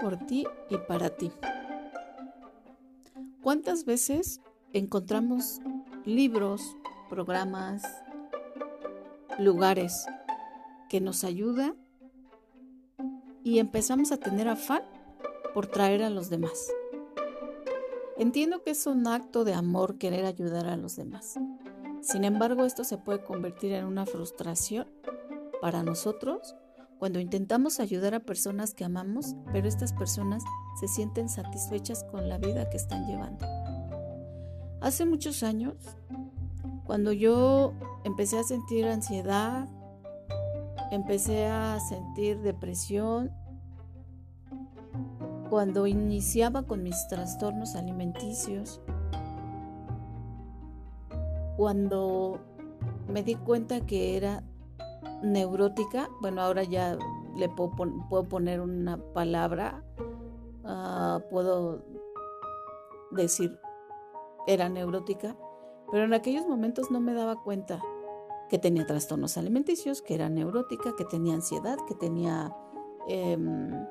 por ti y para ti. ¿Cuántas veces encontramos libros, programas, lugares que nos ayudan y empezamos a tener afán por traer a los demás? Entiendo que es un acto de amor querer ayudar a los demás. Sin embargo, esto se puede convertir en una frustración para nosotros cuando intentamos ayudar a personas que amamos, pero estas personas se sienten satisfechas con la vida que están llevando. Hace muchos años, cuando yo empecé a sentir ansiedad, empecé a sentir depresión, cuando iniciaba con mis trastornos alimenticios, cuando me di cuenta que era neurótica, bueno, ahora ya le puedo, poner una palabra, ah, puedo decir era neurótica, pero en aquellos momentos no me daba cuenta que tenía trastornos alimenticios, que era neurótica, que tenía ansiedad, que tenía em,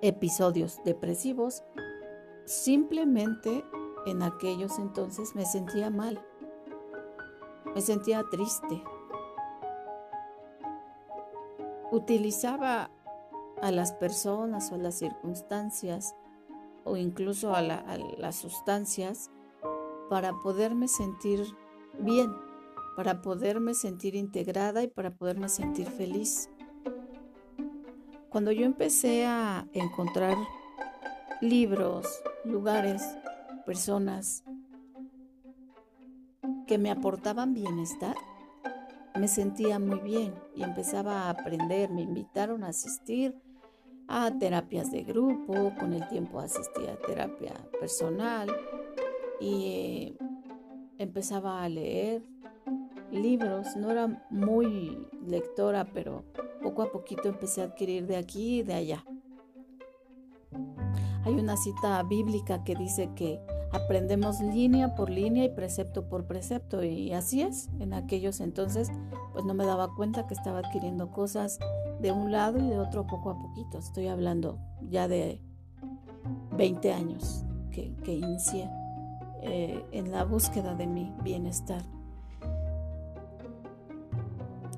episodios depresivos. Simplemente en aquellos entonces me sentía mal, me sentía triste, utilizaba a las personas o las circunstancias o incluso a, las sustancias para poderme sentir bien, para poderme sentir integrada y para poderme sentir feliz. Cuando yo empecé a encontrar libros, lugares, personas que me aportaban bienestar, me sentía muy bien y empezaba a aprender. Me invitaron a asistir a terapias de grupo, con el tiempo asistí a terapia personal y eh, empezaba a leer libros. No era muy lectora, pero poco a poquito empecé a adquirir de aquí y de allá. Hay una cita bíblica que dice que aprendemos línea por línea y precepto por precepto y así es. En aquellos entonces pues no me daba cuenta que estaba adquiriendo cosas de un lado y de otro poco a poquito. Estoy hablando ya de 20 años que, inicié eh, en la búsqueda de mi bienestar.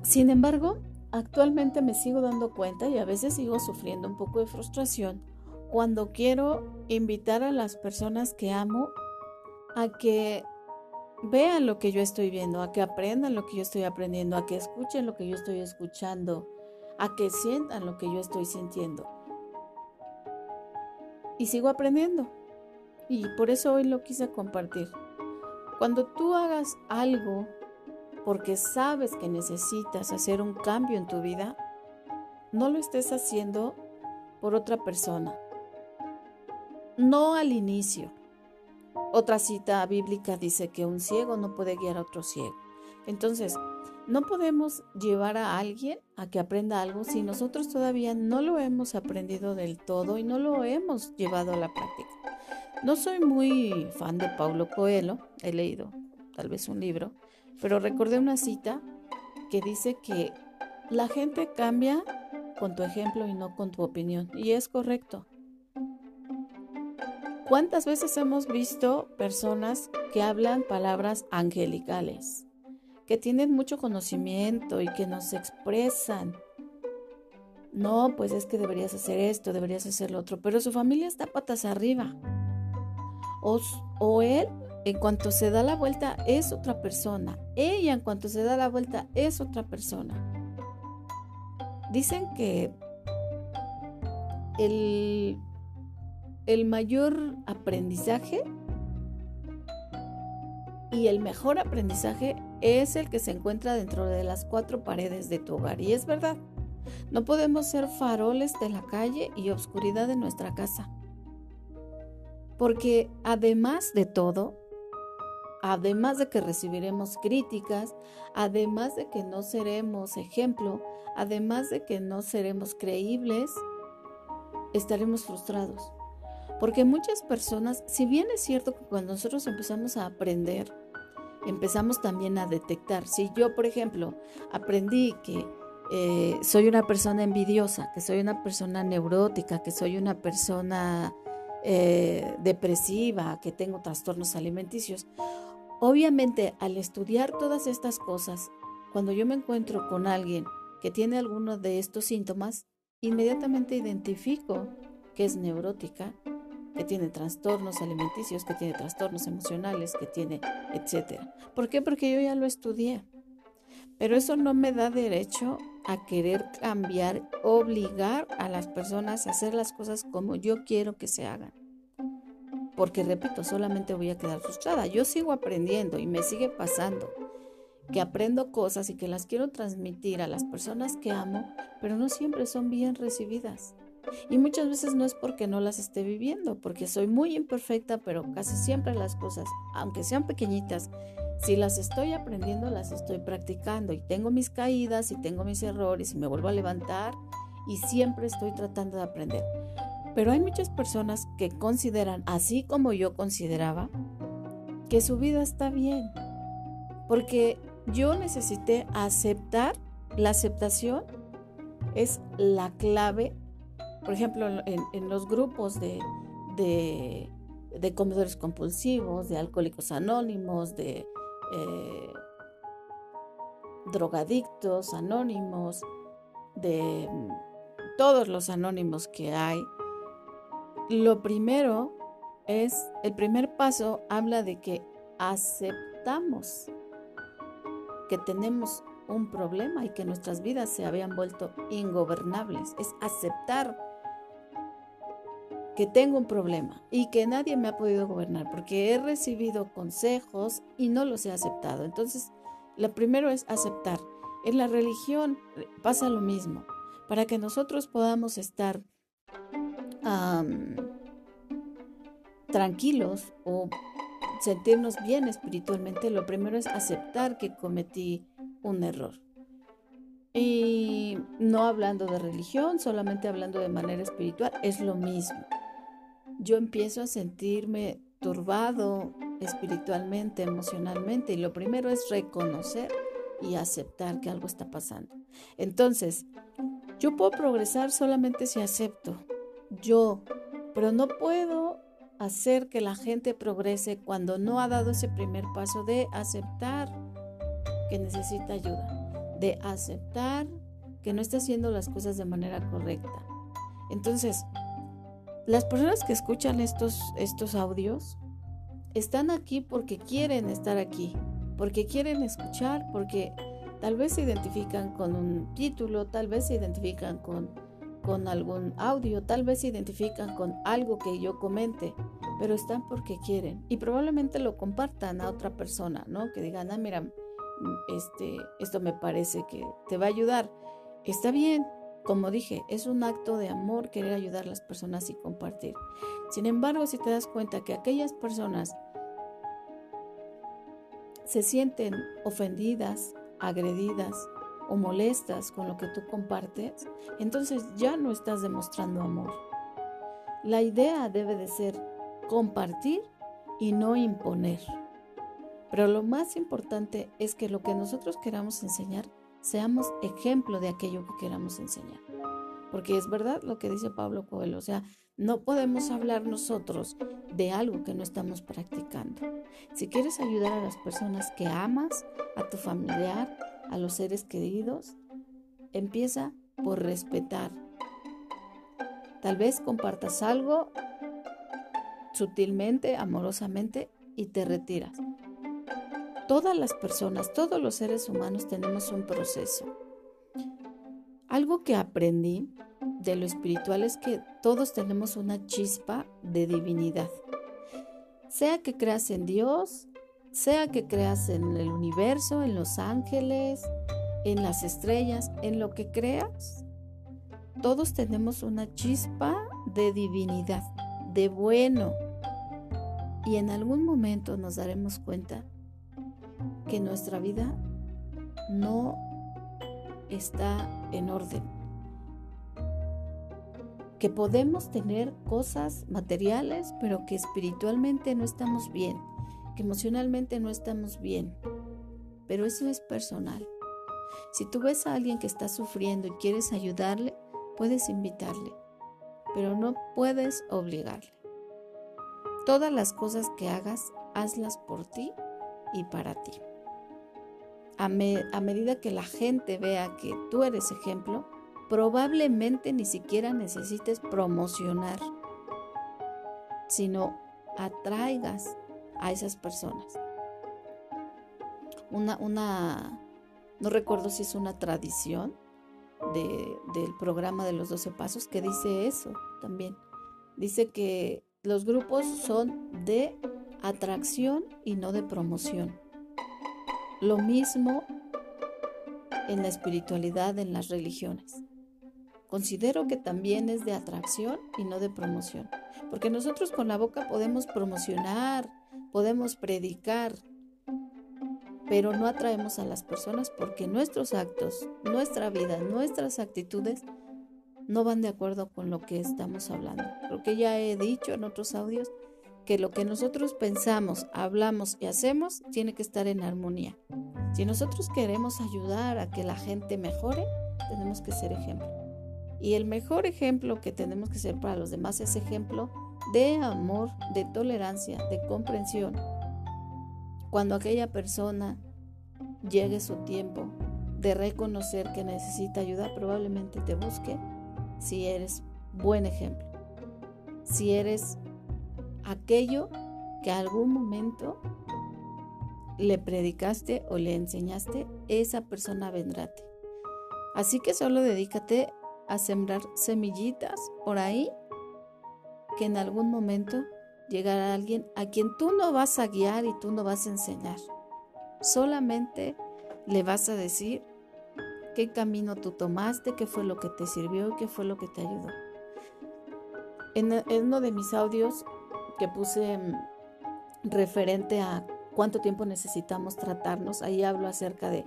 Sin embargo, actualmente me sigo dando cuenta y a veces sigo sufriendo un poco de frustración cuando quiero invitar a las personas que amo a que vean lo que yo estoy viendo, a que aprendan lo que yo estoy aprendiendo, a que escuchen lo que yo estoy escuchando, a que sientan lo que yo estoy sintiendo. Y sigo aprendiendo. Y por eso hoy lo quise compartir. Cuando tú hagas algo porque sabes que necesitas hacer un cambio en tu vida, no lo estés haciendo por otra persona no al inicio. Otra cita bíblica dice que un ciego no puede guiar a otro ciego. Entonces, no podemos llevar a alguien a que aprenda algo si nosotros todavía no lo hemos aprendido del todo y no lo hemos llevado a la práctica. No soy muy fan de Paulo Coelho, he leído tal vez un libro, pero recordé una cita que dice que la gente cambia con tu ejemplo y no con tu opinión. Y es correcto. ¿Cuántas veces hemos visto personas que hablan palabras angelicales, que tienen mucho conocimiento y que nos expresan? No, pues es que deberías hacer esto, deberías hacer lo otro, pero su familia está patas arriba. O, o él, en cuanto se da la vuelta, es otra persona. Ella, en cuanto se da la vuelta, es otra persona. Dicen que el el mayor aprendizaje y el mejor aprendizaje es el que se encuentra dentro de las cuatro paredes de tu hogar. Y es verdad, no podemos ser faroles de la calle y obscuridad de nuestra casa. Porque además de todo, además de que recibiremos críticas, además de que no seremos ejemplo, además de que no seremos creíbles, estaremos frustrados. Porque muchas personas, si bien es cierto que cuando nosotros empezamos a aprender, empezamos también a detectar. Si yo, por ejemplo, aprendí que eh, soy una persona envidiosa, que soy una persona neurótica, que soy una persona eh, depresiva, que tengo trastornos alimenticios. Obviamente, al estudiar todas estas cosas, cuando yo me encuentro con alguien que tiene alguno de estos síntomas, inmediatamente identifico que es neurótica, que tiene trastornos alimenticios, que tiene trastornos emocionales, que tiene, etcétera. ¿Por qué? Porque yo ya lo estudié. Pero eso no me da derecho a querer cambiar, obligar a las personas a hacer las cosas como yo quiero que se hagan. Porque repito, solamente voy a quedar frustrada. Yo sigo aprendiendo y me sigue pasando que aprendo cosas y que las quiero transmitir a las personas que amo, pero no siempre son bien recibidas. Y muchas veces no es porque no las esté viviendo, porque soy muy imperfecta, pero casi siempre las cosas, aunque sean pequeñitas, si las estoy aprendiendo, las estoy practicando y tengo mis caídas y tengo mis errores y me vuelvo a levantar y siempre estoy tratando de aprender. Pero hay muchas personas que consideran, así como yo consideraba, que su vida está bien, porque yo necesité aceptar, la aceptación es la clave, por ejemplo, en, los grupos de, de, comedores compulsivos, de alcohólicos anónimos, de eh, drogadictos anónimos, de mm, todos los anónimos que hay, lo primero es, el primer paso habla de que aceptamos que tenemos un problema y que nuestras vidas se habían vuelto ingobernables. Es aceptar que tengo un problema y que nadie me ha podido gobernar porque he recibido consejos y no los he aceptado. Entonces, lo primero es aceptar. En la religión pasa lo mismo. Para que nosotros podamos estar tranquilos o sentirnos bien espiritualmente, lo primero es aceptar que cometí un error. Y no hablando de religión, solamente hablando de manera espiritual, es lo mismo yo empiezo a sentirme turbado espiritualmente, emocionalmente, y lo primero es reconocer y aceptar que algo está pasando. Entonces, yo puedo progresar solamente si acepto, yo, pero no puedo hacer que la gente progrese cuando no ha dado ese primer paso de aceptar que necesita ayuda, de aceptar que no está haciendo las cosas de manera correcta. Entonces, las personas que escuchan estos, estos audios están aquí porque quieren estar aquí, porque quieren escuchar, porque tal vez se identifican con un título, tal vez se identifican con, con algún audio, tal vez se identifican con algo que yo comente, pero están porque quieren y probablemente lo compartan a otra persona, ¿no? Que digan, ah, mira, este, esto me parece que te va a ayudar. Está bien, como dije, es un acto de amor querer ayudar a las personas y compartir. Sin embargo, si te das cuenta que aquellas personas se sienten ofendidas, agredidas o molestas con lo que tú compartes, entonces ya no estás demostrando amor. La idea debe de ser compartir y no imponer. Pero lo más importante es que lo que nosotros queramos enseñar seamos ejemplo de aquello que queramos enseñar. Porque es verdad lo que dice Pablo Coelho, o sea, no podemos hablar nosotros de algo que no estamos practicando. Si quieres ayudar a las personas que amas, a tu familiar, a los seres queridos, empieza por respetar. Tal vez compartas algo sutilmente, amorosamente y te retiras. Todas las personas, todos los seres humanos tenemos un proceso. Algo que aprendí de lo espiritual es que todos tenemos una chispa de divinidad. Sea que creas en Dios, sea que creas en el universo, en los ángeles, en las estrellas, en lo que creas, todos tenemos una chispa de divinidad, de bueno. Y en algún momento nos daremos cuenta que nuestra vida no está en orden. Que podemos tener cosas materiales, pero que espiritualmente no estamos bien, que emocionalmente no estamos bien. Pero eso es personal. Si tú ves a alguien que está sufriendo y quieres ayudarle, puedes invitarle, pero no puedes obligarle. Todas las cosas que hagas, hazlas por ti y para ti. A, medida que la gente vea que tú eres ejemplo, probablemente ni siquiera necesites promocionar, sino atraigas a esas personas. Una, una, no recuerdo si es una tradición del programa de los 12 pasos que dice eso también. Dice que los grupos son de atracción y no de promoción. Lo mismo en la espiritualidad, en las religiones. Considero que también es de atracción y no de promoción. Porque nosotros con la boca podemos promocionar, podemos predicar, pero no atraemos a las personas porque nuestros actos, nuestra vida, nuestras actitudes no van de acuerdo con lo que estamos hablando. Creo que ya he dicho en otros audios que lo que nosotros pensamos, hablamos y hacemos tiene que estar en armonía. Si nosotros queremos ayudar a que la gente mejore, tenemos que ser ejemplo. Y el mejor ejemplo que tenemos que ser para los demás es ejemplo de amor, de tolerancia, de comprensión. Cuando aquella persona llegue su tiempo de reconocer que necesita ayuda, probablemente te busque si eres buen ejemplo. Si eres aquello que algún momento le predicaste o le enseñaste, esa persona vendrá a ti. Así que solo dedícate a sembrar semillitas por ahí que en algún momento llegará alguien a quien tú no vas a guiar y tú no vas a enseñar. Solamente le vas a decir qué camino tú tomaste, qué fue lo que te sirvió y qué fue lo que te ayudó. En, uno de mis audios que puse mm, referente a cuánto tiempo necesitamos tratarnos, ahí hablo acerca de,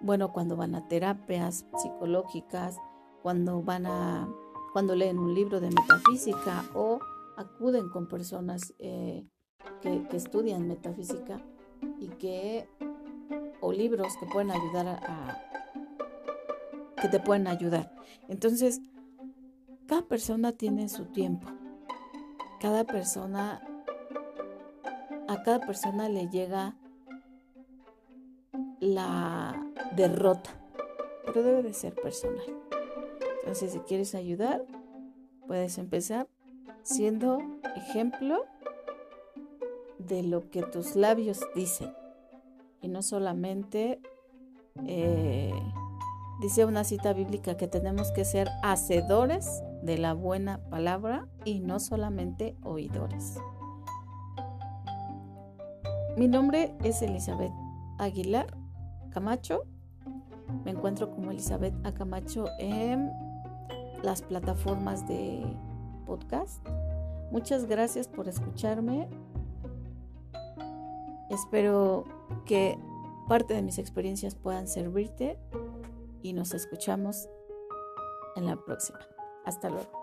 bueno, cuando van a terapias psicológicas, cuando van a, cuando leen un libro de metafísica o acuden con personas eh, que, estudian metafísica y que, o libros que pueden ayudar a, que te pueden ayudar. Entonces, cada persona tiene su tiempo. Cada persona, a cada persona le llega la derrota, pero debe de ser personal. Entonces, si quieres ayudar, puedes empezar siendo ejemplo de lo que tus labios dicen y no solamente eh, dice una cita bíblica que tenemos que ser hacedores de la buena palabra y no solamente oidores. Mi nombre es Elizabeth Aguilar Camacho. Me encuentro como Elizabeth A. Camacho en las plataformas de podcast. Muchas gracias por escucharme. Espero que parte de mis experiencias puedan servirte y nos escuchamos en la próxima. Hasta luego.